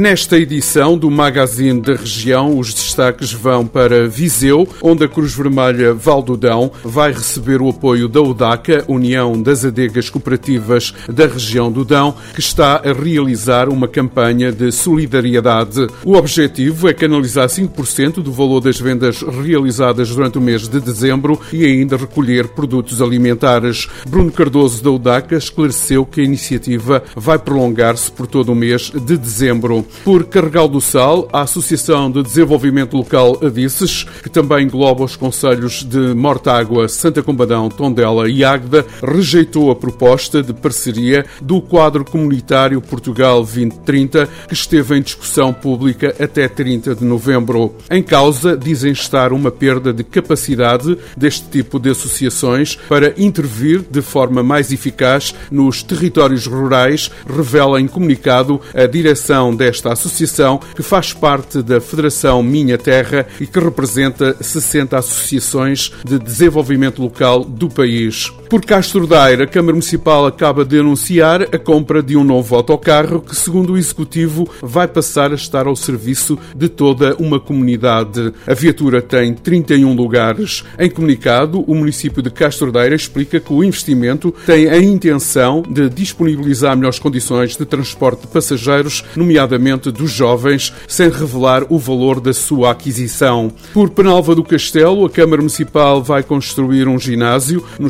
Nesta edição do Magazine da Região, os destaques vão para Viseu, onde a Cruz Vermelha Valdodão vai receber o apoio da UDACA, União das Adegas Cooperativas da Região do Dão, que está a realizar uma campanha de solidariedade. O objetivo é canalizar 5% do valor das vendas realizadas durante o mês de dezembro e ainda recolher produtos alimentares. Bruno Cardoso da UDACA esclareceu que a iniciativa vai prolongar-se por todo o mês de dezembro. Por Carregal do Sal, a Associação de Desenvolvimento Local Adices, que também engloba os conselhos de Mortágua, Santa Combadão, Tondela e Águeda, rejeitou a proposta de parceria do quadro comunitário Portugal 2030, que esteve em discussão pública até 30 de novembro. Em causa, dizem estar uma perda de capacidade deste tipo de associações para intervir de forma mais eficaz nos territórios rurais, revela em comunicado a direção desta esta associação, que faz parte da Federação Minha Terra e que representa 60 associações de desenvolvimento local do país. Por Castro Daire, a Câmara Municipal acaba de anunciar a compra de um novo autocarro que, segundo o Executivo, vai passar a estar ao serviço de toda uma comunidade. A viatura tem 31 lugares. Em comunicado, o município de Castro Daire explica que o investimento tem a intenção de disponibilizar melhores condições de transporte de passageiros, nomeadamente dos jovens, sem revelar o valor da sua aquisição. Por Penalva do Castelo, a Câmara Municipal vai construir um ginásio no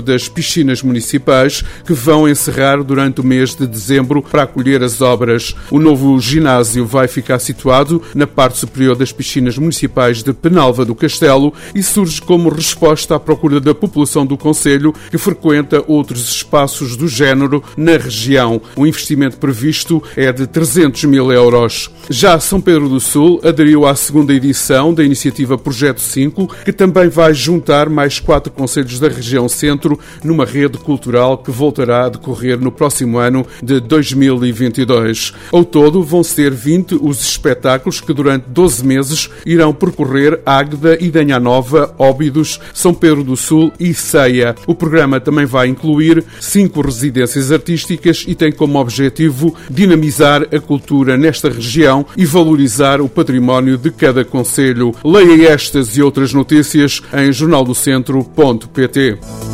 das piscinas municipais que vão encerrar durante o mês de dezembro para acolher as obras. O novo ginásio vai ficar situado na parte superior das piscinas municipais de Penalva do Castelo e surge como resposta à procura da população do Conselho que frequenta outros espaços do género na região. O investimento previsto é de 300 mil euros. Já São Pedro do Sul aderiu à segunda edição da iniciativa Projeto 5, que também vai juntar mais quatro conselhos da região centro numa rede cultural que voltará a decorrer no próximo ano de 2022. Ao todo, vão ser 20 os espetáculos que durante 12 meses irão percorrer Águeda, Idanha Nova, Óbidos, São Pedro do Sul e Ceia. O programa também vai incluir cinco residências artísticas e tem como objetivo dinamizar a cultura nesta região e valorizar o património de cada conselho. Leia estas e outras notícias em jornaldocentro.pt.